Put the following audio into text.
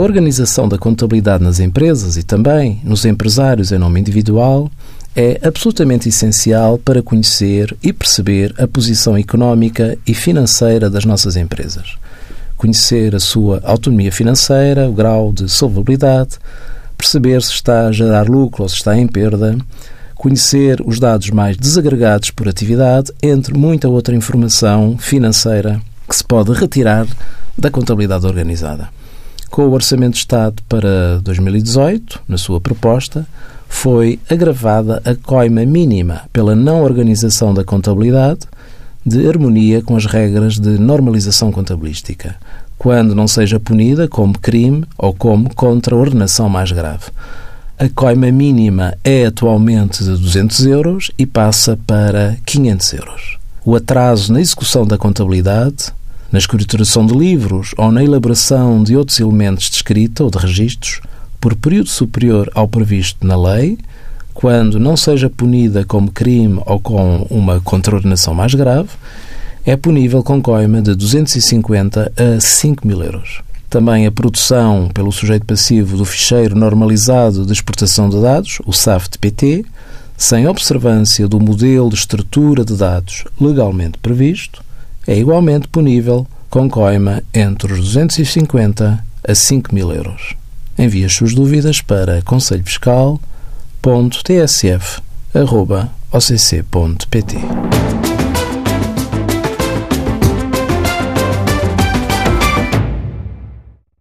A organização da contabilidade nas empresas e também nos empresários em nome individual é absolutamente essencial para conhecer e perceber a posição económica e financeira das nossas empresas. Conhecer a sua autonomia financeira, o grau de solvabilidade, perceber se está a gerar lucro ou se está em perda, conhecer os dados mais desagregados por atividade, entre muita outra informação financeira que se pode retirar da contabilidade organizada. Com o Orçamento de Estado para 2018, na sua proposta, foi agravada a coima mínima pela não organização da contabilidade de harmonia com as regras de normalização contabilística, quando não seja punida como crime ou como contraordenação mais grave. A coima mínima é atualmente de 200 euros e passa para 500 euros. O atraso na execução da contabilidade, na escrituração de livros ou na elaboração de outros elementos de escrita ou de registros por período superior ao previsto na lei, quando não seja punida como crime ou com uma contraordenação mais grave, é punível com coima de 250 a 5 mil euros. Também a produção pelo sujeito passivo do ficheiro normalizado de exportação de dados, o SAFT-PT, sem observância do modelo de estrutura de dados legalmente previsto, é igualmente punível com coima entre os 250 a 5 mil euros. Envie as suas dúvidas para conselhofiscal.tsf.occ.pt.